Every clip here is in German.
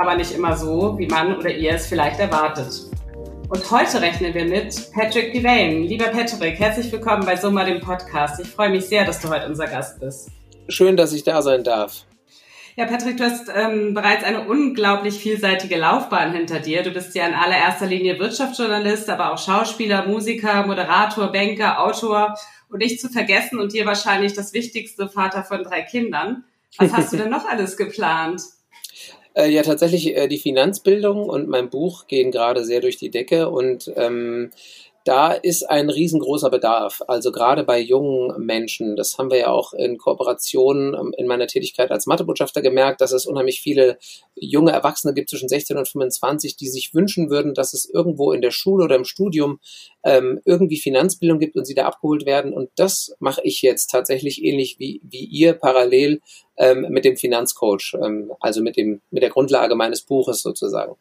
aber nicht immer so, wie man oder ihr es vielleicht erwartet. Und heute rechnen wir mit Patrick Devane. Lieber Patrick, herzlich willkommen bei Summa, dem Podcast. Ich freue mich sehr, dass du heute unser Gast bist. Schön, dass ich da sein darf. Ja, Patrick, du hast ähm, bereits eine unglaublich vielseitige Laufbahn hinter dir. Du bist ja in allererster Linie Wirtschaftsjournalist, aber auch Schauspieler, Musiker, Moderator, Banker, Autor und nicht zu vergessen und dir wahrscheinlich das wichtigste Vater von drei Kindern. Was hast du denn noch alles geplant? Äh, ja, tatsächlich, äh, die Finanzbildung und mein Buch gehen gerade sehr durch die Decke und ähm, da ist ein riesengroßer Bedarf. Also gerade bei jungen Menschen, das haben wir ja auch in Kooperation ähm, in meiner Tätigkeit als Mathebotschafter gemerkt, dass es unheimlich viele junge Erwachsene gibt zwischen 16 und 25, die sich wünschen würden, dass es irgendwo in der Schule oder im Studium ähm, irgendwie Finanzbildung gibt und sie da abgeholt werden. Und das mache ich jetzt tatsächlich ähnlich wie, wie ihr parallel ähm, mit dem Finanzcoach, ähm, also mit, dem, mit der Grundlage meines Buches sozusagen.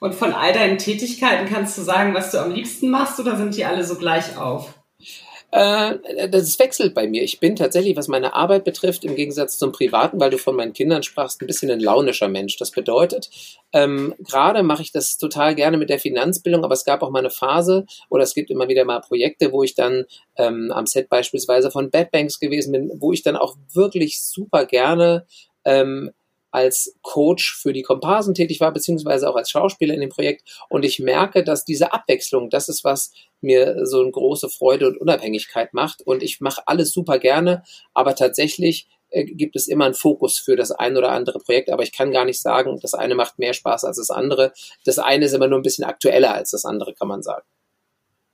Und von all deinen Tätigkeiten kannst du sagen, was du am liebsten machst oder sind die alle so gleich auf? Äh, das wechselt bei mir. Ich bin tatsächlich, was meine Arbeit betrifft, im Gegensatz zum Privaten, weil du von meinen Kindern sprachst, ein bisschen ein launischer Mensch. Das bedeutet, ähm, gerade mache ich das total gerne mit der Finanzbildung, aber es gab auch mal eine Phase oder es gibt immer wieder mal Projekte, wo ich dann ähm, am Set beispielsweise von Bad Banks gewesen bin, wo ich dann auch wirklich super gerne ähm, als Coach für die Komparsen tätig war, beziehungsweise auch als Schauspieler in dem Projekt. Und ich merke, dass diese Abwechslung, das ist, was mir so eine große Freude und Unabhängigkeit macht. Und ich mache alles super gerne, aber tatsächlich äh, gibt es immer einen Fokus für das ein oder andere Projekt, aber ich kann gar nicht sagen, das eine macht mehr Spaß als das andere. Das eine ist immer nur ein bisschen aktueller als das andere, kann man sagen.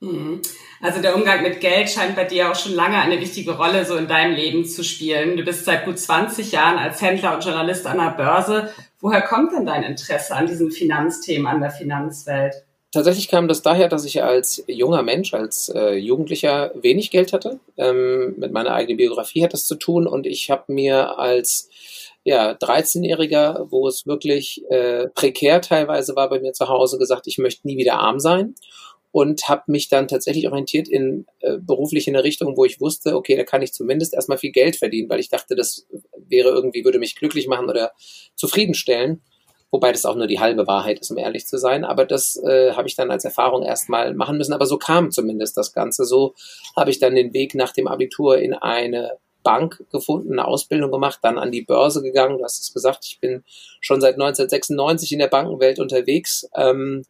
Mhm. Also der Umgang mit Geld scheint bei dir auch schon lange eine wichtige Rolle so in deinem Leben zu spielen. Du bist seit gut 20 Jahren als Händler und Journalist an der Börse. Woher kommt denn dein Interesse an diesen Finanzthemen, an der Finanzwelt? Tatsächlich kam das daher, dass ich als junger Mensch, als äh, Jugendlicher wenig Geld hatte. Ähm, mit meiner eigenen Biografie hat das zu tun und ich habe mir als ja, 13-Jähriger, wo es wirklich äh, prekär teilweise war bei mir zu Hause, gesagt, ich möchte nie wieder arm sein und habe mich dann tatsächlich orientiert in äh, beruflich in eine Richtung, wo ich wusste, okay, da kann ich zumindest erstmal viel Geld verdienen, weil ich dachte, das wäre irgendwie, würde mich glücklich machen oder zufriedenstellen. Wobei das auch nur die halbe Wahrheit ist, um ehrlich zu sein. Aber das äh, habe ich dann als Erfahrung erstmal machen müssen. Aber so kam zumindest das Ganze. So habe ich dann den Weg nach dem Abitur in eine Bank gefunden, eine Ausbildung gemacht, dann an die Börse gegangen. Du hast es gesagt, ich bin schon seit 1996 in der Bankenwelt unterwegs. Ähm,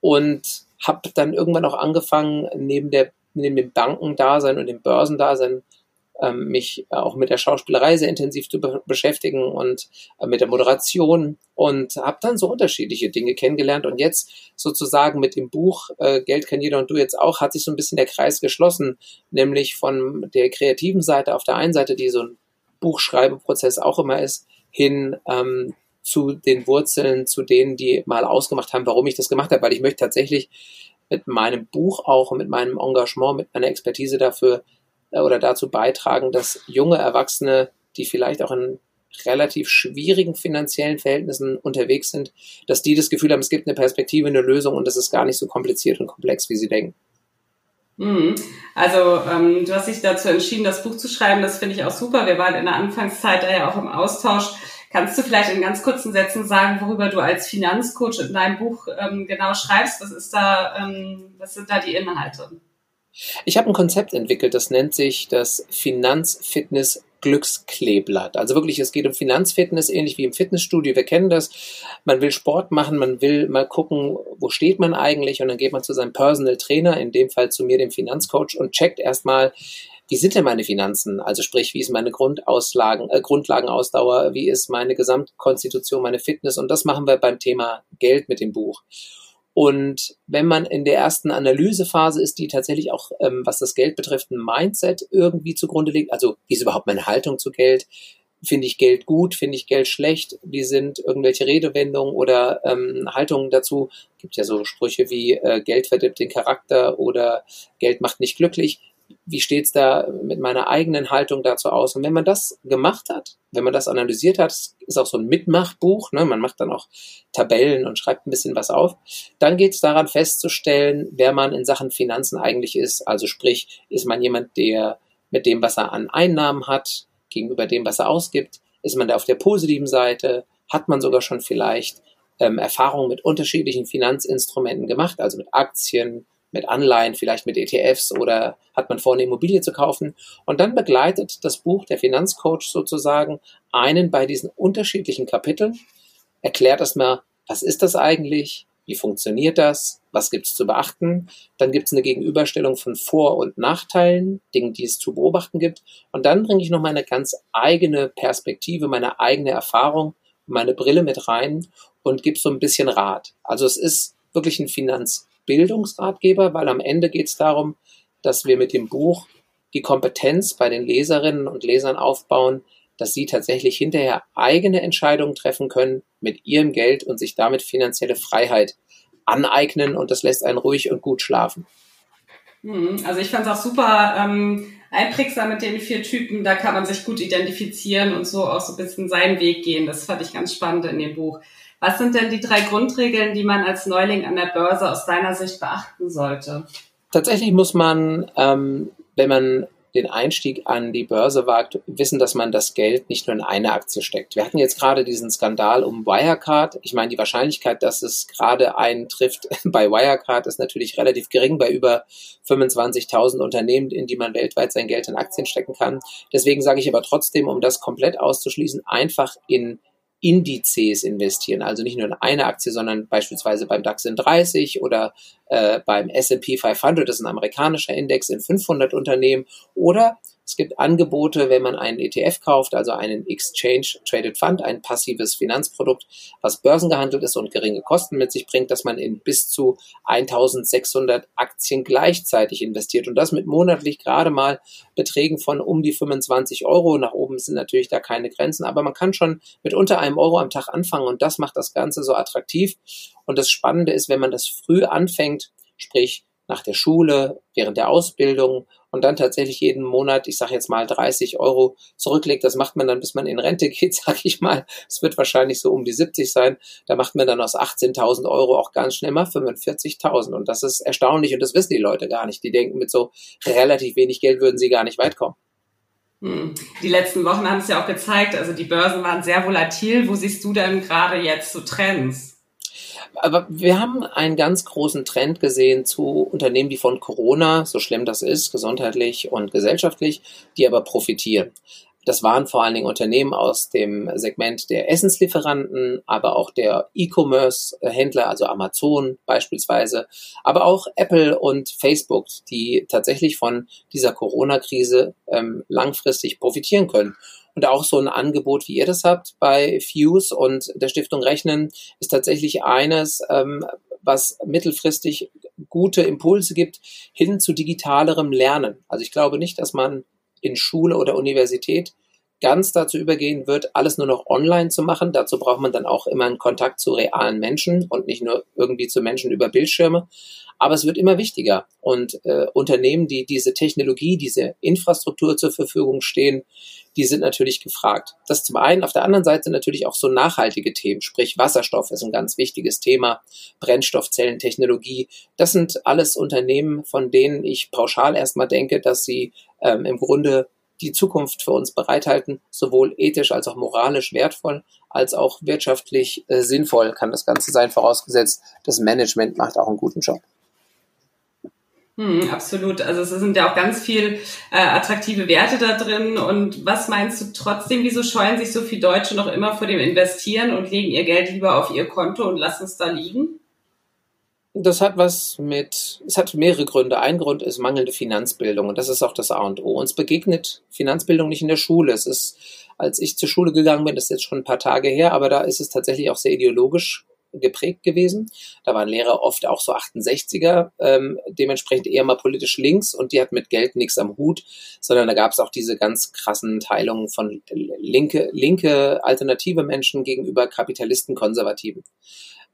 und habe dann irgendwann auch angefangen, neben, der, neben dem Bankendasein und dem Börsendasein ähm, mich auch mit der Schauspielerei sehr intensiv zu be beschäftigen und äh, mit der Moderation und habe dann so unterschiedliche Dinge kennengelernt. Und jetzt sozusagen mit dem Buch äh, Geld kann jeder und du jetzt auch hat sich so ein bisschen der Kreis geschlossen, nämlich von der kreativen Seite auf der einen Seite, die so ein Buchschreibeprozess auch immer ist, hin ähm, zu den Wurzeln, zu denen, die mal ausgemacht haben, warum ich das gemacht habe, weil ich möchte tatsächlich mit meinem Buch auch, mit meinem Engagement, mit meiner Expertise dafür äh, oder dazu beitragen, dass junge Erwachsene, die vielleicht auch in relativ schwierigen finanziellen Verhältnissen unterwegs sind, dass die das Gefühl haben, es gibt eine Perspektive, eine Lösung und es ist gar nicht so kompliziert und komplex, wie sie denken. Mhm. Also ähm, du hast dich dazu entschieden, das Buch zu schreiben. Das finde ich auch super. Wir waren in der Anfangszeit da ja auch im Austausch. Kannst du vielleicht in ganz kurzen Sätzen sagen, worüber du als Finanzcoach in deinem Buch ähm, genau schreibst? Was ist da, ähm, was sind da die Inhalte? Ich habe ein Konzept entwickelt, das nennt sich das Finanzfitness Glückskleeblatt. Also wirklich, es geht um Finanzfitness, ähnlich wie im Fitnessstudio. Wir kennen das. Man will Sport machen, man will mal gucken, wo steht man eigentlich und dann geht man zu seinem Personal Trainer, in dem Fall zu mir, dem Finanzcoach und checkt erstmal, wie sind denn meine Finanzen? Also sprich, wie ist meine Grundauslagen, äh, Grundlagenausdauer, wie ist meine Gesamtkonstitution, meine Fitness? Und das machen wir beim Thema Geld mit dem Buch. Und wenn man in der ersten Analysephase ist, die tatsächlich auch, ähm, was das Geld betrifft, ein Mindset irgendwie zugrunde liegt, also wie ist überhaupt meine Haltung zu Geld, finde ich Geld gut, finde ich Geld schlecht, wie sind irgendwelche Redewendungen oder ähm, Haltungen dazu. Gibt ja so Sprüche wie äh, Geld verdirbt den Charakter oder Geld macht nicht glücklich. Wie steht's da mit meiner eigenen Haltung dazu aus? Und wenn man das gemacht hat, wenn man das analysiert hat, ist auch so ein Mitmachbuch, ne? man macht dann auch Tabellen und schreibt ein bisschen was auf, dann geht es daran festzustellen, wer man in Sachen Finanzen eigentlich ist. Also sprich, ist man jemand, der mit dem, was er an Einnahmen hat, gegenüber dem, was er ausgibt? Ist man da auf der positiven Seite? Hat man sogar schon vielleicht ähm, Erfahrungen mit unterschiedlichen Finanzinstrumenten gemacht, also mit Aktien, mit Anleihen, vielleicht mit ETFs oder hat man vor, eine Immobilie zu kaufen? Und dann begleitet das Buch der Finanzcoach sozusagen einen bei diesen unterschiedlichen Kapiteln, erklärt erstmal, was ist das eigentlich? Wie funktioniert das? Was gibt es zu beachten? Dann gibt es eine Gegenüberstellung von Vor- und Nachteilen, Dingen, die es zu beobachten gibt. Und dann bringe ich noch meine ganz eigene Perspektive, meine eigene Erfahrung, meine Brille mit rein und gebe so ein bisschen Rat. Also es ist wirklich ein Finanzbildungsratgeber, weil am Ende geht es darum, dass wir mit dem Buch die Kompetenz bei den Leserinnen und Lesern aufbauen, dass sie tatsächlich hinterher eigene Entscheidungen treffen können mit ihrem Geld und sich damit finanzielle Freiheit aneignen und das lässt einen ruhig und gut schlafen. Hm, also ich fand es auch super ähm, einprägsam mit den vier Typen. Da kann man sich gut identifizieren und so auch so ein bisschen seinen Weg gehen. Das fand ich ganz spannend in dem Buch. Was sind denn die drei Grundregeln, die man als Neuling an der Börse aus deiner Sicht beachten sollte? Tatsächlich muss man, ähm, wenn man den Einstieg an die Börse wagt, wissen, dass man das Geld nicht nur in eine Aktie steckt. Wir hatten jetzt gerade diesen Skandal um Wirecard. Ich meine, die Wahrscheinlichkeit, dass es gerade eintrifft bei Wirecard, ist natürlich relativ gering bei über 25.000 Unternehmen, in die man weltweit sein Geld in Aktien stecken kann. Deswegen sage ich aber trotzdem, um das komplett auszuschließen, einfach in Indizes investieren. Also nicht nur in eine Aktie, sondern beispielsweise beim DAX in 30 oder äh, beim S&P 500, das ist ein amerikanischer Index in 500 Unternehmen oder es gibt Angebote, wenn man einen ETF kauft, also einen Exchange Traded Fund, ein passives Finanzprodukt, was börsengehandelt ist und geringe Kosten mit sich bringt, dass man in bis zu 1600 Aktien gleichzeitig investiert und das mit monatlich gerade mal Beträgen von um die 25 Euro. Nach oben sind natürlich da keine Grenzen, aber man kann schon mit unter einem Euro am Tag anfangen und das macht das Ganze so attraktiv. Und das Spannende ist, wenn man das früh anfängt, sprich nach der Schule, während der Ausbildung und dann tatsächlich jeden Monat, ich sage jetzt mal 30 Euro zurücklegt. Das macht man dann, bis man in Rente geht, sage ich mal. Es wird wahrscheinlich so um die 70 sein. Da macht man dann aus 18.000 Euro auch ganz schnell mal 45.000. Und das ist erstaunlich und das wissen die Leute gar nicht. Die denken, mit so relativ wenig Geld würden sie gar nicht weit kommen. Hm. Die letzten Wochen haben es ja auch gezeigt, also die Börsen waren sehr volatil. Wo siehst du denn gerade jetzt so Trends? Aber wir haben einen ganz großen Trend gesehen zu Unternehmen, die von Corona, so schlimm das ist, gesundheitlich und gesellschaftlich, die aber profitieren. Das waren vor allen Dingen Unternehmen aus dem Segment der Essenslieferanten, aber auch der E-Commerce-Händler, also Amazon beispielsweise, aber auch Apple und Facebook, die tatsächlich von dieser Corona-Krise ähm, langfristig profitieren können. Und auch so ein Angebot, wie ihr das habt bei Fuse und der Stiftung Rechnen, ist tatsächlich eines, ähm, was mittelfristig gute Impulse gibt hin zu digitalerem Lernen. Also ich glaube nicht, dass man in Schule oder Universität ganz dazu übergehen wird, alles nur noch online zu machen. Dazu braucht man dann auch immer einen Kontakt zu realen Menschen und nicht nur irgendwie zu Menschen über Bildschirme. Aber es wird immer wichtiger. Und äh, Unternehmen, die diese Technologie, diese Infrastruktur zur Verfügung stehen, die sind natürlich gefragt. Das zum einen. Auf der anderen Seite natürlich auch so nachhaltige Themen, sprich Wasserstoff ist ein ganz wichtiges Thema, Brennstoffzellentechnologie. Das sind alles Unternehmen, von denen ich pauschal erstmal denke, dass sie ähm, im Grunde die Zukunft für uns bereithalten, sowohl ethisch als auch moralisch wertvoll, als auch wirtschaftlich äh, sinnvoll kann das Ganze sein, vorausgesetzt, das Management macht auch einen guten Job. Hm, absolut. Also es sind ja auch ganz viel äh, attraktive Werte da drin. Und was meinst du trotzdem, wieso scheuen sich so viele Deutsche noch immer vor dem Investieren und legen ihr Geld lieber auf ihr Konto und lassen es da liegen? Das hat was mit, es hat mehrere Gründe. Ein Grund ist mangelnde Finanzbildung und das ist auch das A und O. Uns begegnet Finanzbildung nicht in der Schule. Es ist, als ich zur Schule gegangen bin, das ist jetzt schon ein paar Tage her, aber da ist es tatsächlich auch sehr ideologisch geprägt gewesen. Da waren Lehrer oft auch so 68er, ähm, dementsprechend eher mal politisch links und die hatten mit Geld nichts am Hut, sondern da gab es auch diese ganz krassen Teilungen von linke, linke alternative Menschen gegenüber Kapitalisten, Konservativen.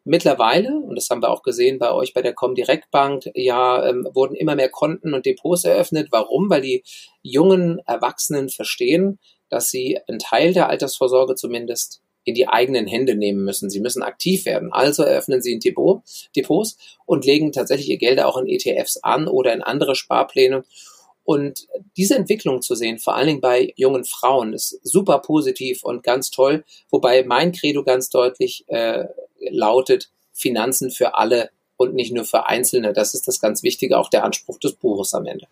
Mittlerweile, und das haben wir auch gesehen bei euch bei der Comdirect Bank, ja, ähm, wurden immer mehr Konten und Depots eröffnet. Warum? Weil die jungen Erwachsenen verstehen, dass sie einen Teil der Altersvorsorge zumindest in die eigenen Hände nehmen müssen. Sie müssen aktiv werden. Also eröffnen sie ein Depot, Depots und legen tatsächlich ihr Geld auch in ETFs an oder in andere Sparpläne. Und diese Entwicklung zu sehen, vor allen Dingen bei jungen Frauen, ist super positiv und ganz toll. Wobei mein Credo ganz deutlich äh, lautet Finanzen für alle und nicht nur für Einzelne. Das ist das ganz Wichtige, auch der Anspruch des Buches am Ende.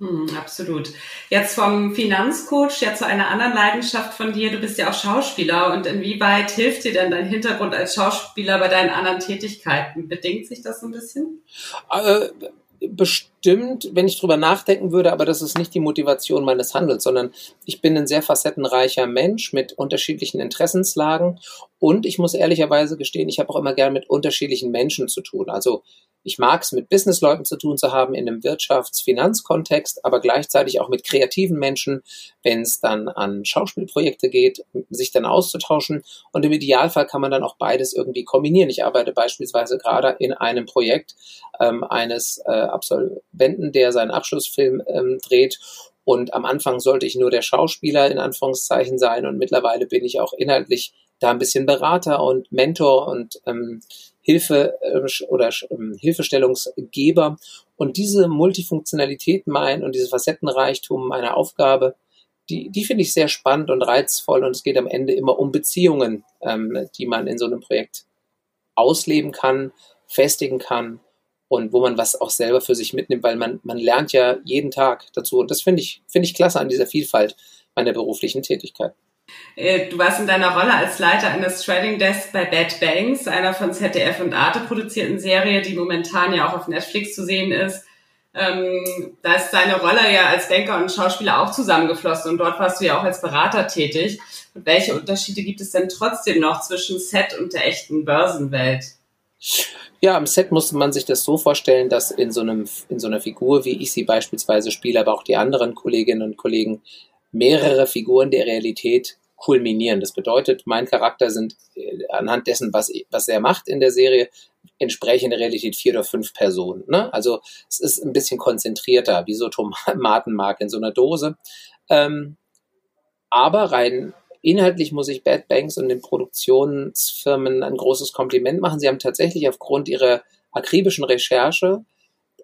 Hm, absolut. Jetzt vom Finanzcoach ja zu einer anderen Leidenschaft von dir. Du bist ja auch Schauspieler und inwieweit hilft dir denn dein Hintergrund als Schauspieler bei deinen anderen Tätigkeiten? Bedingt sich das so ein bisschen? Äh, bestimmt, wenn ich drüber nachdenken würde, aber das ist nicht die Motivation meines Handels, sondern ich bin ein sehr facettenreicher Mensch mit unterschiedlichen Interessenslagen und ich muss ehrlicherweise gestehen, ich habe auch immer gern mit unterschiedlichen Menschen zu tun. Also ich mag es, mit Businessleuten zu tun zu haben in einem Wirtschafts-Finanzkontext, aber gleichzeitig auch mit kreativen Menschen, wenn es dann an Schauspielprojekte geht, sich dann auszutauschen. Und im Idealfall kann man dann auch beides irgendwie kombinieren. Ich arbeite beispielsweise gerade in einem Projekt ähm, eines äh, Absolventen, der seinen Abschlussfilm ähm, dreht und am Anfang sollte ich nur der Schauspieler in Anführungszeichen sein und mittlerweile bin ich auch inhaltlich da ein bisschen Berater und Mentor und ähm, Hilfe äh, oder ähm, Hilfestellungsgeber. Und diese Multifunktionalität mein und dieses Facettenreichtum meiner Aufgabe, die, die finde ich sehr spannend und reizvoll. Und es geht am Ende immer um Beziehungen, ähm, die man in so einem Projekt ausleben kann, festigen kann und wo man was auch selber für sich mitnimmt, weil man, man lernt ja jeden Tag dazu. Und das finde ich, finde ich klasse an dieser Vielfalt meiner beruflichen Tätigkeit. Äh, du warst in deiner Rolle als Leiter eines Trading Desk bei Bad Banks, einer von ZDF und Arte produzierten Serie, die momentan ja auch auf Netflix zu sehen ist. Ähm, da ist deine Rolle ja als Banker und Schauspieler auch zusammengeflossen und dort warst du ja auch als Berater tätig. Und welche Unterschiede gibt es denn trotzdem noch zwischen Set und der echten Börsenwelt? Ja, am Set musste man sich das so vorstellen, dass in so, einem, in so einer Figur, wie ich sie beispielsweise spiele, aber auch die anderen Kolleginnen und Kollegen, mehrere Figuren der Realität kulminieren. Das bedeutet, mein Charakter sind äh, anhand dessen, was, was er macht in der Serie, entsprechende Realität vier oder fünf Personen. Ne? Also es ist ein bisschen konzentrierter, wie so Tomatenmark in so einer Dose. Ähm, aber rein inhaltlich muss ich Bad Banks und den Produktionsfirmen ein großes Kompliment machen. Sie haben tatsächlich aufgrund ihrer akribischen Recherche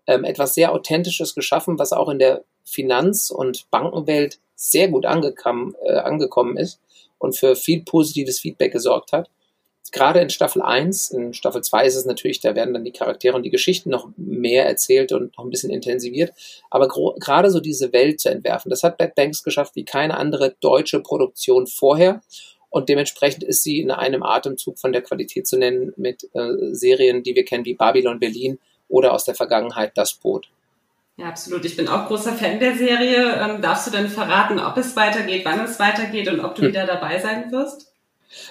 ähm, etwas sehr Authentisches geschaffen, was auch in der Finanz- und Bankenwelt sehr gut angekommen, äh, angekommen ist und für viel positives Feedback gesorgt hat. Gerade in Staffel 1, in Staffel 2 ist es natürlich, da werden dann die Charaktere und die Geschichten noch mehr erzählt und noch ein bisschen intensiviert. Aber gerade so diese Welt zu entwerfen, das hat Bad Banks geschafft wie keine andere deutsche Produktion vorher. Und dementsprechend ist sie in einem Atemzug von der Qualität zu nennen mit äh, Serien, die wir kennen wie Babylon Berlin oder aus der Vergangenheit Das Boot. Ja, absolut. Ich bin auch großer Fan der Serie. Ähm, darfst du denn verraten, ob es weitergeht, wann es weitergeht und ob du hm. wieder dabei sein wirst?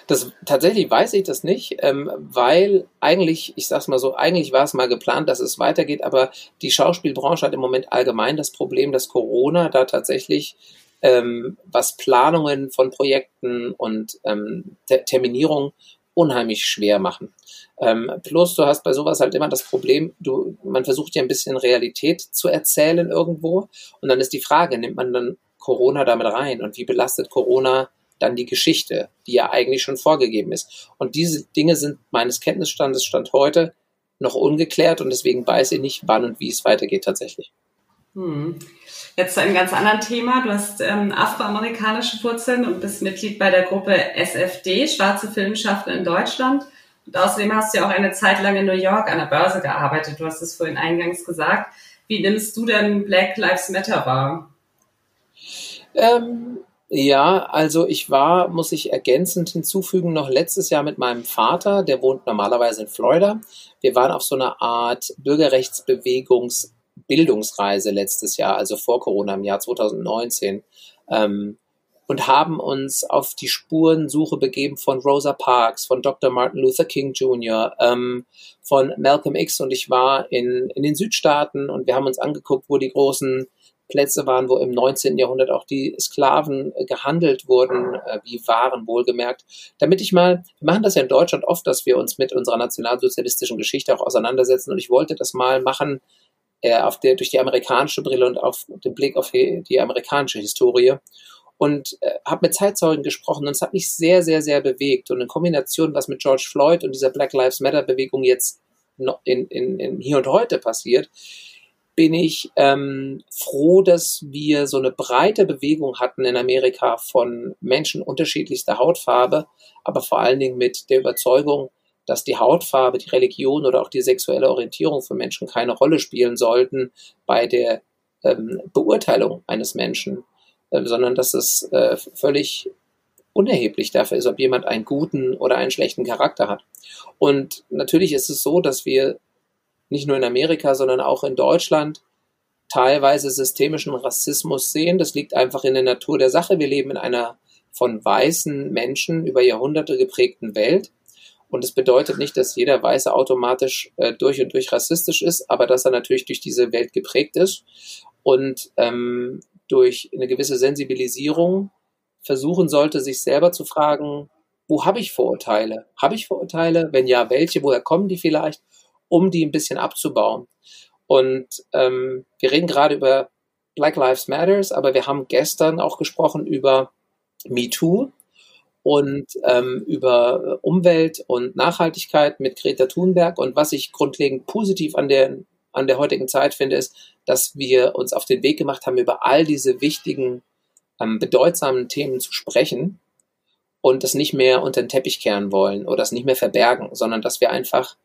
Das tatsächlich weiß ich das nicht, ähm, weil eigentlich, ich sag's mal so, eigentlich war es mal geplant, dass es weitergeht, aber die Schauspielbranche hat im Moment allgemein das Problem, dass Corona da tatsächlich ähm, was Planungen von Projekten und ähm, Ter Terminierung unheimlich schwer machen. Ähm, plus, du hast bei sowas halt immer das Problem, du, man versucht ja ein bisschen Realität zu erzählen irgendwo. Und dann ist die Frage, nimmt man dann Corona damit rein? Und wie belastet Corona dann die Geschichte, die ja eigentlich schon vorgegeben ist? Und diese Dinge sind meines Kenntnisstandes Stand heute noch ungeklärt und deswegen weiß ich nicht, wann und wie es weitergeht tatsächlich. Hm. Jetzt zu einem ganz anderen Thema. Du hast ähm, afroamerikanische Wurzeln und bist Mitglied bei der Gruppe SFD, Schwarze Filmschaffende in Deutschland. Und außerdem hast du ja auch eine Zeit lang in New York an der Börse gearbeitet. Du hast es vorhin eingangs gesagt. Wie nimmst du denn Black Lives Matter wahr? Ähm, ja, also ich war, muss ich ergänzend hinzufügen, noch letztes Jahr mit meinem Vater, der wohnt normalerweise in Florida. Wir waren auf so einer Art Bürgerrechtsbewegungsbildungsreise letztes Jahr, also vor Corona im Jahr 2019. Ähm, und haben uns auf die Spurensuche begeben von Rosa Parks, von Dr. Martin Luther King Jr., ähm, von Malcolm X und ich war in, in den Südstaaten und wir haben uns angeguckt, wo die großen Plätze waren, wo im 19. Jahrhundert auch die Sklaven äh, gehandelt wurden, äh, wie Waren wohlgemerkt. Damit ich mal, wir machen das ja in Deutschland oft, dass wir uns mit unserer nationalsozialistischen Geschichte auch auseinandersetzen und ich wollte das mal machen äh, auf der, durch die amerikanische Brille und auf den Blick auf die, amerikanische Historie und äh, habe mit Zeitzeugen gesprochen und es hat mich sehr, sehr, sehr bewegt. Und in Kombination, was mit George Floyd und dieser Black Lives Matter Bewegung jetzt in, in, in hier und heute passiert, bin ich ähm, froh, dass wir so eine breite Bewegung hatten in Amerika von Menschen unterschiedlichster Hautfarbe, aber vor allen Dingen mit der Überzeugung, dass die Hautfarbe, die Religion oder auch die sexuelle Orientierung von Menschen keine Rolle spielen sollten bei der ähm, Beurteilung eines Menschen. Äh, sondern dass es äh, völlig unerheblich dafür ist, ob jemand einen guten oder einen schlechten Charakter hat. Und natürlich ist es so, dass wir nicht nur in Amerika, sondern auch in Deutschland teilweise systemischen Rassismus sehen. Das liegt einfach in der Natur der Sache. Wir leben in einer von weißen Menschen über Jahrhunderte geprägten Welt. Und es bedeutet nicht, dass jeder Weiße automatisch äh, durch und durch rassistisch ist, aber dass er natürlich durch diese Welt geprägt ist. Und ähm, durch eine gewisse Sensibilisierung versuchen sollte, sich selber zu fragen, wo habe ich Vorurteile? Habe ich Vorurteile? Wenn ja, welche? Woher kommen die vielleicht? Um die ein bisschen abzubauen. Und ähm, wir reden gerade über Black Lives Matters, aber wir haben gestern auch gesprochen über MeToo und ähm, über Umwelt und Nachhaltigkeit mit Greta Thunberg. Und was ich grundlegend positiv an der an der heutigen Zeit finde, ist, dass wir uns auf den Weg gemacht haben, über all diese wichtigen, ähm, bedeutsamen Themen zu sprechen und das nicht mehr unter den Teppich kehren wollen oder das nicht mehr verbergen, sondern dass wir einfach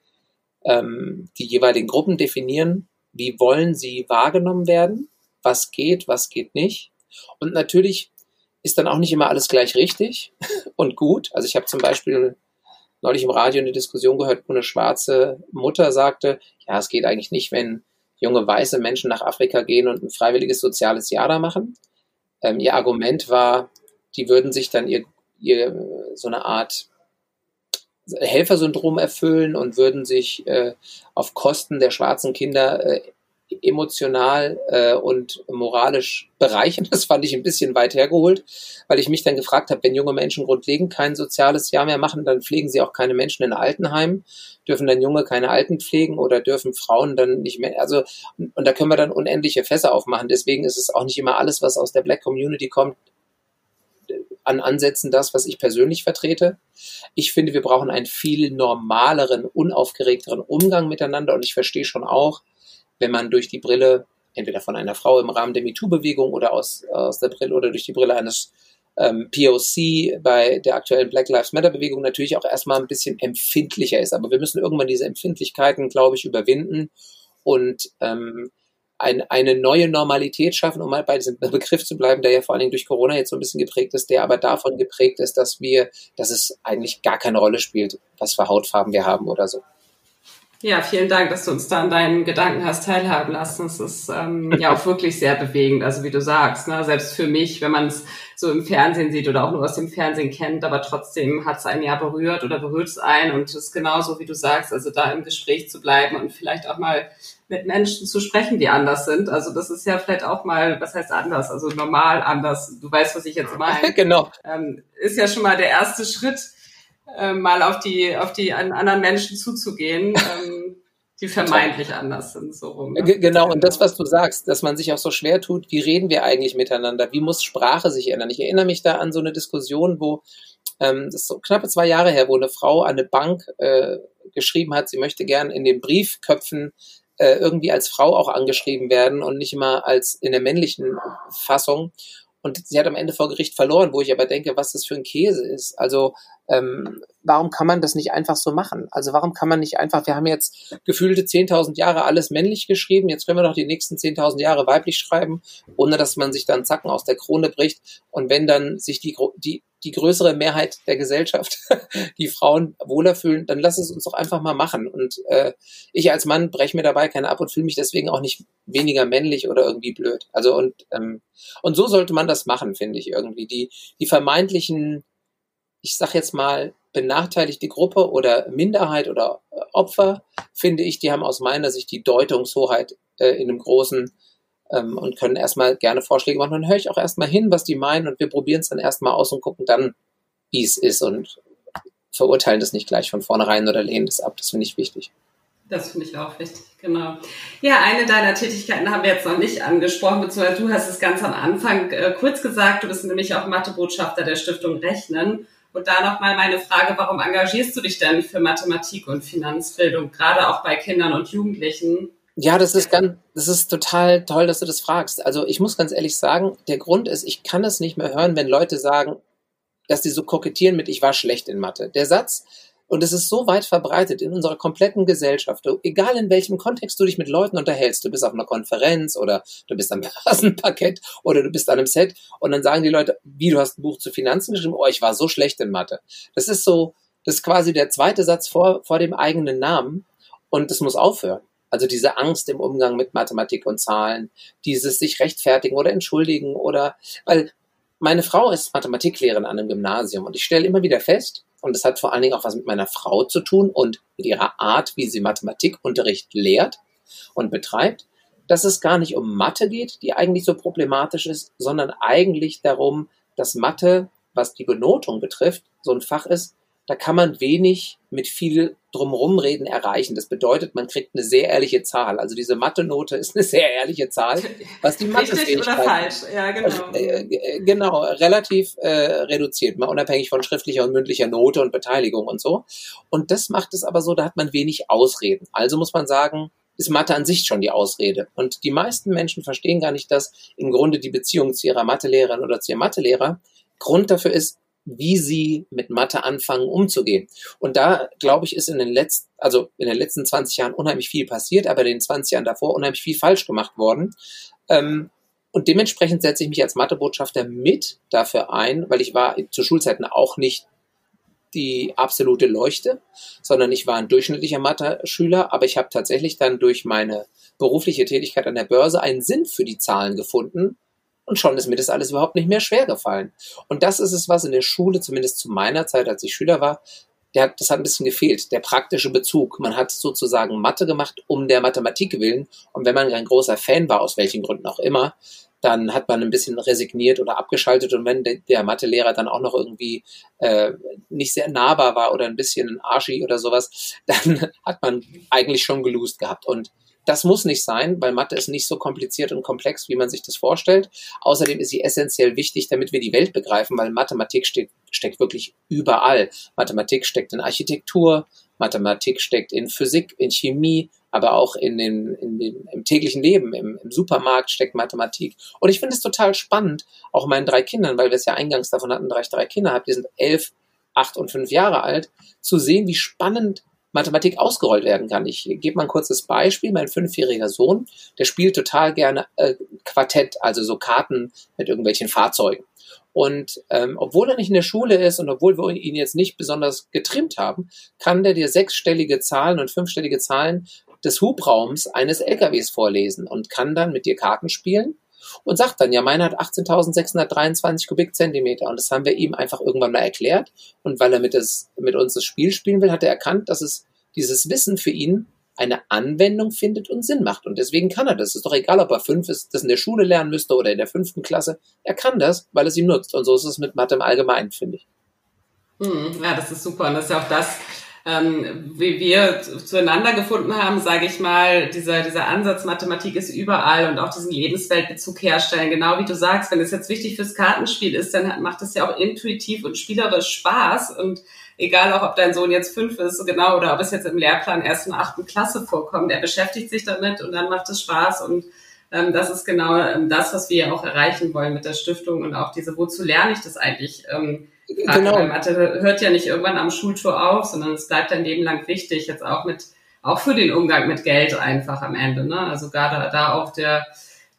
ähm, die jeweiligen Gruppen definieren, wie wollen sie wahrgenommen werden, was geht, was geht nicht. Und natürlich ist dann auch nicht immer alles gleich richtig und gut. Also ich habe zum Beispiel neulich im Radio eine Diskussion gehört, wo eine schwarze Mutter sagte, ja, es geht eigentlich nicht, wenn junge weiße Menschen nach Afrika gehen und ein freiwilliges soziales Jahr da machen. Ähm, ihr Argument war, die würden sich dann ihr, ihr so eine Art Helfersyndrom erfüllen und würden sich äh, auf Kosten der schwarzen Kinder äh, emotional äh, und moralisch bereichern. Das fand ich ein bisschen weit hergeholt, weil ich mich dann gefragt habe, wenn junge Menschen grundlegend kein soziales Jahr mehr machen, dann pflegen sie auch keine Menschen in Altenheimen, dürfen dann Junge keine Alten pflegen oder dürfen Frauen dann nicht mehr, also und da können wir dann unendliche Fässer aufmachen. Deswegen ist es auch nicht immer alles, was aus der Black Community kommt, an Ansätzen das, was ich persönlich vertrete. Ich finde, wir brauchen einen viel normaleren, unaufgeregteren Umgang miteinander und ich verstehe schon auch, wenn man durch die Brille entweder von einer Frau im Rahmen der MeToo-Bewegung oder aus, aus der Brille oder durch die Brille eines ähm, POC bei der aktuellen Black Lives Matter-Bewegung natürlich auch erstmal ein bisschen empfindlicher ist. Aber wir müssen irgendwann diese Empfindlichkeiten, glaube ich, überwinden und ähm, ein, eine neue Normalität schaffen, um mal bei diesem Begriff zu bleiben, der ja vor allen Dingen durch Corona jetzt so ein bisschen geprägt ist, der aber davon geprägt ist, dass wir, dass es eigentlich gar keine Rolle spielt, was für Hautfarben wir haben oder so. Ja, vielen Dank, dass du uns da an deinen Gedanken hast teilhaben lassen. Es ist ähm, ja auch wirklich sehr bewegend, also wie du sagst, ne? selbst für mich, wenn man es so im Fernsehen sieht oder auch nur aus dem Fernsehen kennt, aber trotzdem hat es einen ja berührt oder berührt es einen und es ist genauso, wie du sagst, also da im Gespräch zu bleiben und vielleicht auch mal mit Menschen zu sprechen, die anders sind. Also das ist ja vielleicht auch mal, was heißt anders, also normal anders. Du weißt, was ich jetzt meine. genau. Ähm, ist ja schon mal der erste Schritt äh, mal auf die, auf die anderen Menschen zuzugehen, ähm, die vermeintlich anders sind. So rum, ne? Genau, und das, was du sagst, dass man sich auch so schwer tut, wie reden wir eigentlich miteinander? Wie muss Sprache sich ändern? Ich erinnere mich da an so eine Diskussion, wo ähm, das ist so knappe zwei Jahre her, wo eine Frau an eine Bank äh, geschrieben hat, sie möchte gern in den Briefköpfen äh, irgendwie als Frau auch angeschrieben werden und nicht immer als in der männlichen Fassung. Und sie hat am Ende vor Gericht verloren, wo ich aber denke, was das für ein Käse ist. Also ähm, warum kann man das nicht einfach so machen? Also warum kann man nicht einfach, wir haben jetzt gefühlte 10.000 Jahre alles männlich geschrieben, jetzt können wir doch die nächsten 10.000 Jahre weiblich schreiben, ohne dass man sich dann Zacken aus der Krone bricht. Und wenn dann sich die, die die größere Mehrheit der Gesellschaft, die Frauen wohler fühlen, dann lass es uns doch einfach mal machen. Und äh, ich als Mann breche mir dabei keine ab und fühle mich deswegen auch nicht weniger männlich oder irgendwie blöd. Also und ähm, und so sollte man das machen, finde ich irgendwie. Die die vermeintlichen, ich sag jetzt mal benachteiligte Gruppe oder Minderheit oder äh, Opfer, finde ich, die haben aus meiner Sicht die Deutungshoheit äh, in einem großen ähm, und können erstmal gerne Vorschläge machen. Dann höre ich auch erstmal hin, was die meinen und wir probieren es dann erstmal aus und gucken dann, wie es ist und verurteilen das nicht gleich von vornherein oder lehnen das ab. Das finde ich wichtig. Das finde ich auch wichtig, genau. Ja, eine deiner Tätigkeiten haben wir jetzt noch nicht angesprochen, beziehungsweise du hast es ganz am Anfang äh, kurz gesagt, du bist nämlich auch Mathebotschafter der Stiftung Rechnen. Und da nochmal meine Frage, warum engagierst du dich denn für Mathematik und Finanzbildung, gerade auch bei Kindern und Jugendlichen? Ja, das ist ganz, das ist total toll, dass du das fragst. Also ich muss ganz ehrlich sagen, der Grund ist, ich kann es nicht mehr hören, wenn Leute sagen, dass die so kokettieren mit, ich war schlecht in Mathe. Der Satz, und es ist so weit verbreitet in unserer kompletten Gesellschaft, egal in welchem Kontext du dich mit Leuten unterhältst, du bist auf einer Konferenz oder du bist am Börsenparkett oder du bist an einem Set und dann sagen die Leute, wie du hast ein Buch zu Finanzen geschrieben, oh, ich war so schlecht in Mathe. Das ist so, das ist quasi der zweite Satz vor, vor dem eigenen Namen und das muss aufhören. Also diese Angst im Umgang mit Mathematik und Zahlen, dieses sich rechtfertigen oder entschuldigen oder, weil meine Frau ist Mathematiklehrerin an einem Gymnasium und ich stelle immer wieder fest, und das hat vor allen Dingen auch was mit meiner Frau zu tun und mit ihrer Art, wie sie Mathematikunterricht lehrt und betreibt, dass es gar nicht um Mathe geht, die eigentlich so problematisch ist, sondern eigentlich darum, dass Mathe, was die Benotung betrifft, so ein Fach ist, da kann man wenig mit viel drumherum reden erreichen. Das bedeutet, man kriegt eine sehr ehrliche Zahl. Also diese Mathe-Note ist eine sehr ehrliche Zahl, was die mathe Richtig oder falsch, ja genau. Also, äh, äh, genau, relativ äh, reduziert, mal unabhängig von schriftlicher und mündlicher Note und Beteiligung und so. Und das macht es aber so, da hat man wenig Ausreden. Also muss man sagen, ist Mathe an sich schon die Ausrede. Und die meisten Menschen verstehen gar nicht, dass im Grunde die Beziehung zu ihrer Mathelehrerin oder zu ihrem Mathelehrer Grund dafür ist, wie sie mit Mathe anfangen umzugehen. Und da, glaube ich, ist in den letzten, also in den letzten 20 Jahren unheimlich viel passiert, aber in den 20 Jahren davor unheimlich viel falsch gemacht worden. Ähm, und dementsprechend setze ich mich als Mathebotschafter mit dafür ein, weil ich war zu Schulzeiten auch nicht die absolute Leuchte, sondern ich war ein durchschnittlicher Mathe-Schüler, aber ich habe tatsächlich dann durch meine berufliche Tätigkeit an der Börse einen Sinn für die Zahlen gefunden und schon ist mir das alles überhaupt nicht mehr schwer gefallen. Und das ist es, was in der Schule, zumindest zu meiner Zeit, als ich Schüler war, der hat, das hat ein bisschen gefehlt, der praktische Bezug. Man hat sozusagen Mathe gemacht um der Mathematik willen. Und wenn man ein großer Fan war, aus welchen Gründen auch immer, dann hat man ein bisschen resigniert oder abgeschaltet. Und wenn der Mathelehrer dann auch noch irgendwie äh, nicht sehr nahbar war oder ein bisschen arschi oder sowas, dann hat man eigentlich schon geloost gehabt. Und das muss nicht sein, weil Mathe ist nicht so kompliziert und komplex, wie man sich das vorstellt. Außerdem ist sie essentiell wichtig, damit wir die Welt begreifen, weil Mathematik steht, steckt wirklich überall. Mathematik steckt in Architektur, Mathematik steckt in Physik, in Chemie, aber auch in den, in den, im täglichen Leben, im, im Supermarkt steckt Mathematik. Und ich finde es total spannend, auch meinen drei Kindern, weil wir es ja eingangs davon hatten, dass ich drei Kinder habe, die sind elf, acht und fünf Jahre alt, zu sehen, wie spannend Mathematik ausgerollt werden kann. Ich gebe mal ein kurzes Beispiel. Mein fünfjähriger Sohn, der spielt total gerne äh, Quartett, also so Karten mit irgendwelchen Fahrzeugen. Und ähm, obwohl er nicht in der Schule ist und obwohl wir ihn jetzt nicht besonders getrimmt haben, kann der dir sechsstellige Zahlen und fünfstellige Zahlen des Hubraums eines LKWs vorlesen und kann dann mit dir Karten spielen und sagt dann, ja, meiner hat 18.623 Kubikzentimeter und das haben wir ihm einfach irgendwann mal erklärt und weil er mit, das, mit uns das Spiel spielen will, hat er erkannt, dass es dieses Wissen für ihn eine Anwendung findet und Sinn macht. Und deswegen kann er das. Es ist doch egal, ob er fünf ist, das in der Schule lernen müsste oder in der fünften Klasse. Er kann das, weil es ihm nutzt. Und so ist es mit Mathe im Allgemeinen, finde ich. Hm, ja, das ist super. Und das ist ja auch das, ähm, wie wir zueinander gefunden haben, sage ich mal, dieser, dieser Ansatz, Mathematik ist überall und auch diesen Lebensweltbezug herstellen. Genau wie du sagst, wenn es jetzt wichtig fürs Kartenspiel ist, dann macht es ja auch intuitiv und spielerisch Spaß und egal auch, ob dein Sohn jetzt fünf ist, genau, oder ob es jetzt im Lehrplan erst in achten Klasse vorkommt, er beschäftigt sich damit und dann macht es Spaß und ähm, das ist genau ähm, das, was wir auch erreichen wollen mit der Stiftung und auch diese, wozu lerne ich das eigentlich? Ähm, genau. Mathe hört ja nicht irgendwann am Schultor auf, sondern es bleibt dein Leben lang wichtig, jetzt auch mit, auch für den Umgang mit Geld einfach am Ende, ne? Also gerade da auch der,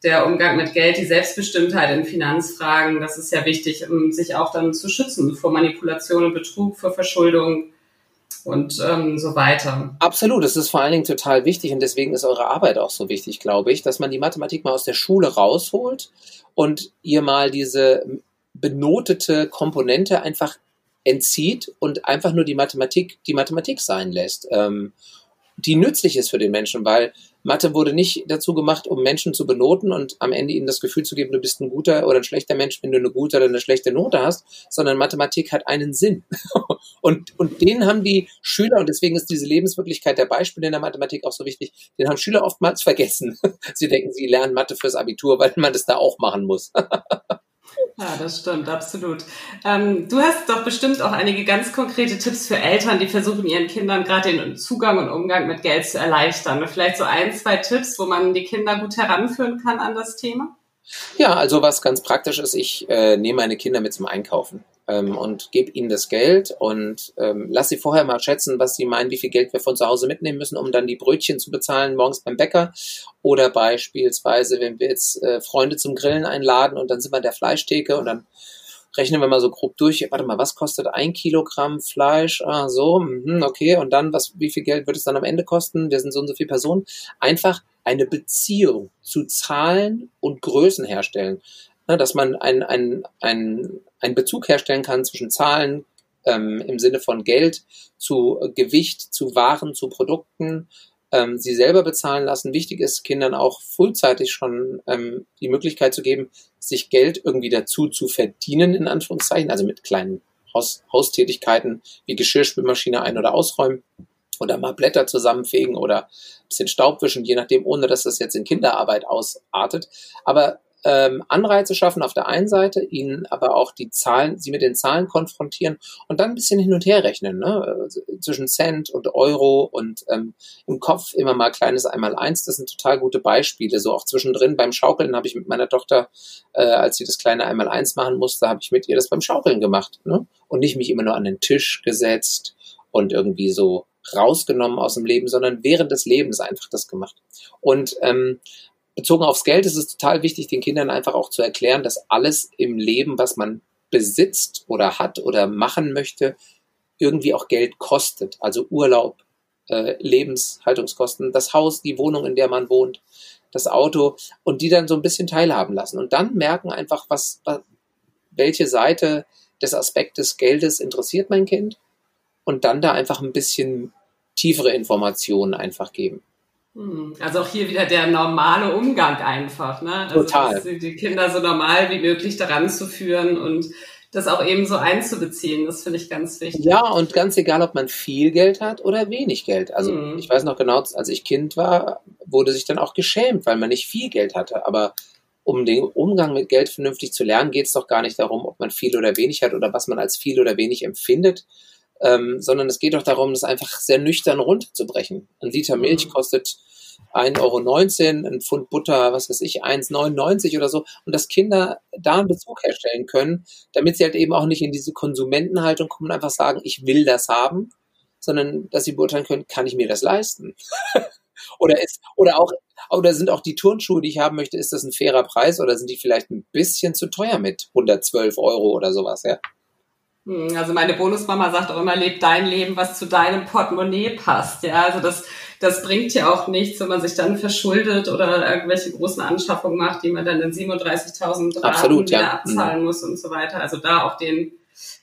der Umgang mit Geld, die Selbstbestimmtheit in Finanzfragen, das ist ja wichtig, um sich auch dann zu schützen vor Manipulation und Betrug, vor Verschuldung und ähm, so weiter. Absolut, das ist vor allen Dingen total wichtig und deswegen ist eure Arbeit auch so wichtig, glaube ich, dass man die Mathematik mal aus der Schule rausholt und ihr mal diese benotete Komponente einfach entzieht und einfach nur die Mathematik die Mathematik sein lässt, ähm, die nützlich ist für den Menschen, weil Mathe wurde nicht dazu gemacht, um Menschen zu benoten und am Ende ihnen das Gefühl zu geben, du bist ein guter oder ein schlechter Mensch, wenn du eine gute oder eine schlechte Note hast, sondern Mathematik hat einen Sinn. und, und den haben die Schüler, und deswegen ist diese Lebenswirklichkeit der Beispiele in der Mathematik auch so wichtig, den haben Schüler oftmals vergessen. sie denken, sie lernen Mathe fürs Abitur, weil man das da auch machen muss. Ja, das stimmt, absolut. Ähm, du hast doch bestimmt auch einige ganz konkrete Tipps für Eltern, die versuchen, ihren Kindern gerade den Zugang und Umgang mit Geld zu erleichtern. Vielleicht so ein, zwei Tipps, wo man die Kinder gut heranführen kann an das Thema? Ja, also was ganz praktisch ist, ich äh, nehme meine Kinder mit zum Einkaufen ähm, und gebe ihnen das Geld und ähm, lass sie vorher mal schätzen, was sie meinen, wie viel Geld wir von zu Hause mitnehmen müssen, um dann die Brötchen zu bezahlen morgens beim Bäcker. Oder beispielsweise, wenn wir jetzt äh, Freunde zum Grillen einladen und dann sind wir an der Fleischtheke und dann rechnen wir mal so grob durch. Warte mal, was kostet ein Kilogramm Fleisch? Ah, so, mh, okay. Und dann, was, wie viel Geld wird es dann am Ende kosten? Wir sind so und so viele Personen. Einfach eine Beziehung zu Zahlen und Größen herstellen. Ne, dass man einen ein, ein, ein Bezug herstellen kann zwischen Zahlen ähm, im Sinne von Geld zu Gewicht, zu Waren, zu Produkten, ähm, sie selber bezahlen lassen. Wichtig ist, Kindern auch frühzeitig schon ähm, die Möglichkeit zu geben, sich Geld irgendwie dazu zu verdienen, in Anführungszeichen, also mit kleinen Haus Haustätigkeiten wie Geschirrspülmaschine ein- oder ausräumen oder mal Blätter zusammenfegen oder ein bisschen Staub wischen, je nachdem, ohne dass das jetzt in Kinderarbeit ausartet. Aber ähm, Anreize schaffen auf der einen Seite, ihnen aber auch die Zahlen, sie mit den Zahlen konfrontieren und dann ein bisschen hin und her rechnen, ne? zwischen Cent und Euro und ähm, im Kopf immer mal kleines Einmal-Eins. Das sind total gute Beispiele. So auch zwischendrin beim Schaukeln habe ich mit meiner Tochter, äh, als sie das kleine Einmal-Eins machen musste, habe ich mit ihr das beim Schaukeln gemacht ne? und nicht mich immer nur an den Tisch gesetzt und irgendwie so rausgenommen aus dem Leben, sondern während des Lebens einfach das gemacht. Und ähm, bezogen aufs Geld ist es total wichtig, den Kindern einfach auch zu erklären, dass alles im Leben, was man besitzt oder hat oder machen möchte, irgendwie auch Geld kostet. Also Urlaub, äh, Lebenshaltungskosten, das Haus, die Wohnung, in der man wohnt, das Auto und die dann so ein bisschen teilhaben lassen und dann merken einfach, was, was welche Seite des Aspektes Geldes interessiert mein Kind und dann da einfach ein bisschen tiefere Informationen einfach geben. Hm, also auch hier wieder der normale Umgang einfach, ne? Also Total. Die Kinder so normal wie möglich daran zu führen und das auch eben so einzubeziehen, das finde ich ganz wichtig. Ja, und ganz egal, ob man viel Geld hat oder wenig Geld. Also mhm. ich weiß noch genau, als ich Kind war, wurde sich dann auch geschämt, weil man nicht viel Geld hatte. Aber um den Umgang mit Geld vernünftig zu lernen, geht es doch gar nicht darum, ob man viel oder wenig hat oder was man als viel oder wenig empfindet, ähm, sondern es geht doch darum, das einfach sehr nüchtern runterzubrechen. Ein Liter mhm. Milch kostet 1,19 Euro, ein Pfund Butter, was weiß ich, 1,99 oder so. Und dass Kinder da einen Bezug herstellen können, damit sie halt eben auch nicht in diese Konsumentenhaltung kommen und einfach sagen, ich will das haben, sondern dass sie beurteilen können, kann ich mir das leisten? oder ist, oder auch, oder sind auch die Turnschuhe, die ich haben möchte, ist das ein fairer Preis oder sind die vielleicht ein bisschen zu teuer mit 112 Euro oder sowas, ja? Hm, also meine Bonusmama sagt auch immer, leb dein Leben, was zu deinem Portemonnaie passt. Ja, also das, das bringt ja auch nichts, wenn man sich dann verschuldet oder irgendwelche großen Anschaffungen macht, die man dann in 37.000 Raten wieder ja. abzahlen mhm. muss und so weiter. Also da auch den,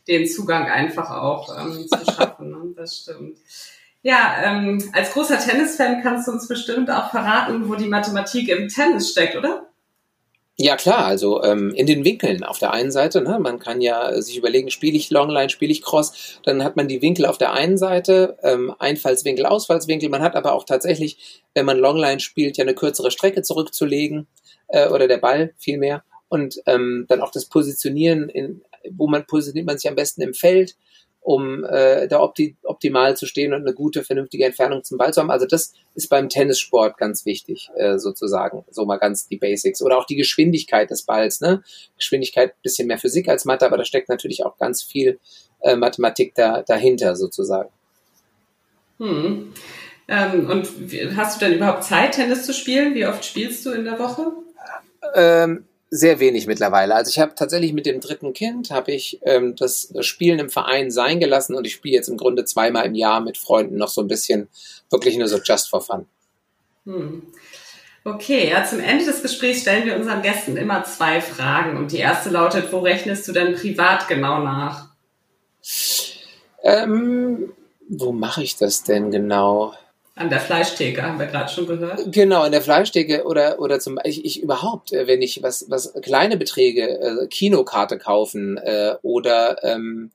den Zugang einfach auch ähm, zu schaffen. Ne? Das stimmt. Ja, ähm, als großer Tennisfan kannst du uns bestimmt auch verraten, wo die Mathematik im Tennis steckt, oder? Ja klar, also ähm, in den Winkeln auf der einen Seite, ne, man kann ja sich überlegen, spiele ich Longline, spiele ich Cross, dann hat man die Winkel auf der einen Seite, ähm, Einfallswinkel, Ausfallswinkel, man hat aber auch tatsächlich, wenn man Longline spielt, ja eine kürzere Strecke zurückzulegen äh, oder der Ball vielmehr und ähm, dann auch das Positionieren, in, wo man positioniert man sich am besten im Feld, um äh, da opti optimal zu stehen und eine gute, vernünftige Entfernung zum Ball zu haben. Also das ist beim Tennissport ganz wichtig, äh, sozusagen. So mal ganz die Basics. Oder auch die Geschwindigkeit des Balls. Ne? Geschwindigkeit bisschen mehr Physik als Mathe, aber da steckt natürlich auch ganz viel äh, Mathematik da, dahinter, sozusagen. Hm. Ähm, und hast du denn überhaupt Zeit, Tennis zu spielen? Wie oft spielst du in der Woche? Ähm, sehr wenig mittlerweile. Also ich habe tatsächlich mit dem dritten Kind habe ich ähm, das Spielen im Verein sein gelassen und ich spiele jetzt im Grunde zweimal im Jahr mit Freunden noch so ein bisschen, wirklich nur so just for fun. Hm. Okay, ja, zum Ende des Gesprächs stellen wir unseren Gästen immer zwei Fragen und die erste lautet, wo rechnest du denn privat genau nach? Ähm, wo mache ich das denn genau? An der Fleischtheke, haben wir gerade schon gehört. Genau, an der Fleischtheke oder, oder zum ich, ich überhaupt, äh, wenn ich was, was kleine Beträge, äh, Kinokarte kaufen äh, oder ähm,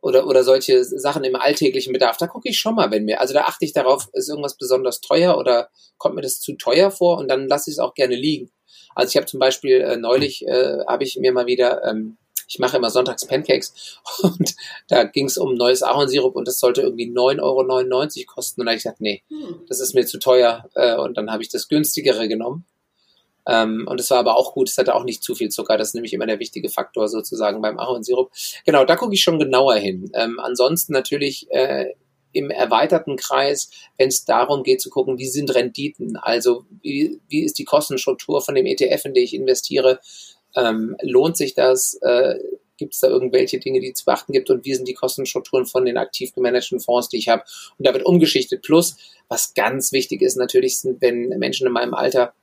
oder, oder solche Sachen im alltäglichen Bedarf, da gucke ich schon mal, wenn mir, also da achte ich darauf, ist irgendwas besonders teuer oder kommt mir das zu teuer vor und dann lasse ich es auch gerne liegen. Also ich habe zum Beispiel äh, neulich, äh, habe ich mir mal wieder ähm, ich mache immer sonntags Pancakes und da ging es um neues Ahornsirup und das sollte irgendwie 9,99 Euro kosten. Und da habe ich gesagt, nee, hm. das ist mir zu teuer. Äh, und dann habe ich das günstigere genommen. Ähm, und es war aber auch gut, es hatte auch nicht zu viel Zucker. Das ist nämlich immer der wichtige Faktor sozusagen beim Ahornsirup. Genau, da gucke ich schon genauer hin. Ähm, ansonsten natürlich äh, im erweiterten Kreis, wenn es darum geht zu gucken, wie sind Renditen, also wie, wie ist die Kostenstruktur von dem ETF, in den ich investiere, ähm, lohnt sich das? Äh, gibt es da irgendwelche Dinge, die zu beachten gibt und wie sind die Kostenstrukturen von den aktiv gemanagten Fonds, die ich habe? Und da wird umgeschichtet. Plus, was ganz wichtig ist natürlich, sind, wenn Menschen in meinem Alter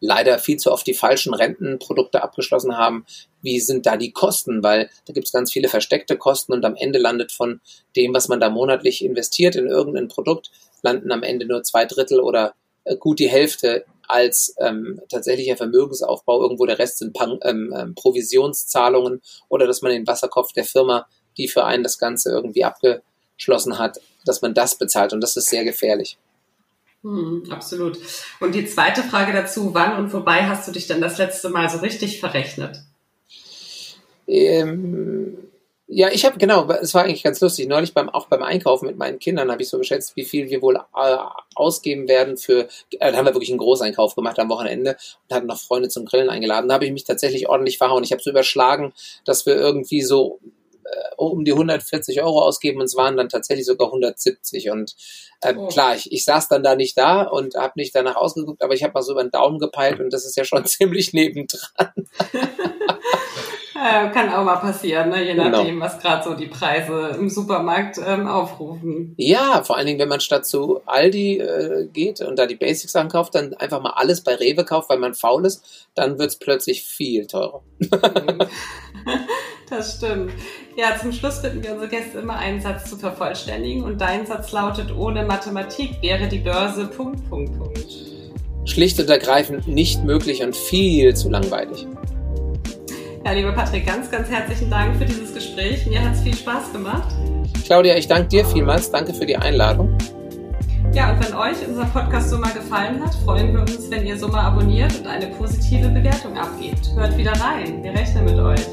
leider viel zu oft die falschen Rentenprodukte abgeschlossen haben, wie sind da die Kosten? Weil da gibt es ganz viele versteckte Kosten und am Ende landet von dem, was man da monatlich investiert in irgendein Produkt, landen am Ende nur zwei Drittel oder äh, gut die Hälfte als ähm, tatsächlicher Vermögensaufbau. Irgendwo der Rest sind Pan ähm, ähm, Provisionszahlungen oder dass man den Wasserkopf der Firma, die für einen das Ganze irgendwie abgeschlossen hat, dass man das bezahlt. Und das ist sehr gefährlich. Hm, absolut. Und die zweite Frage dazu, wann und wobei hast du dich denn das letzte Mal so richtig verrechnet? Ähm, ja, ich habe genau, es war eigentlich ganz lustig. Neulich beim auch beim Einkaufen mit meinen Kindern habe ich so geschätzt, wie viel wir wohl äh, ausgeben werden für. Äh, da haben wir wirklich einen Großeinkauf gemacht am Wochenende und hatten noch Freunde zum Grillen eingeladen. Da habe ich mich tatsächlich ordentlich verhauen. Ich habe so überschlagen, dass wir irgendwie so äh, um die 140 Euro ausgeben und es waren dann tatsächlich sogar 170 und äh, oh. klar, ich, ich saß dann da nicht da und habe nicht danach ausgeguckt, aber ich habe mal so über den Daumen gepeilt und das ist ja schon ziemlich nebendran. Äh, kann auch mal passieren, ne? je genau. nachdem, genau. was gerade so die Preise im Supermarkt ähm, aufrufen. Ja, vor allen Dingen, wenn man statt zu Aldi äh, geht und da die Basics ankauft, dann einfach mal alles bei Rewe kauft, weil man faul ist, dann wird es plötzlich viel teurer. das stimmt. Ja, zum Schluss bitten wir unsere Gäste immer einen Satz zu vervollständigen und dein Satz lautet, ohne Mathematik wäre die Börse Punkt, Punkt, Punkt. Schlicht und ergreifend nicht möglich und viel zu langweilig. Ja, lieber Patrick, ganz, ganz herzlichen Dank für dieses Gespräch. Mir hat es viel Spaß gemacht. Claudia, ich danke dir vielmals. Danke für die Einladung. Ja, und wenn euch unser Podcast Summa gefallen hat, freuen wir uns, wenn ihr Summa abonniert und eine positive Bewertung abgebt. Hört wieder rein. Wir rechnen mit euch.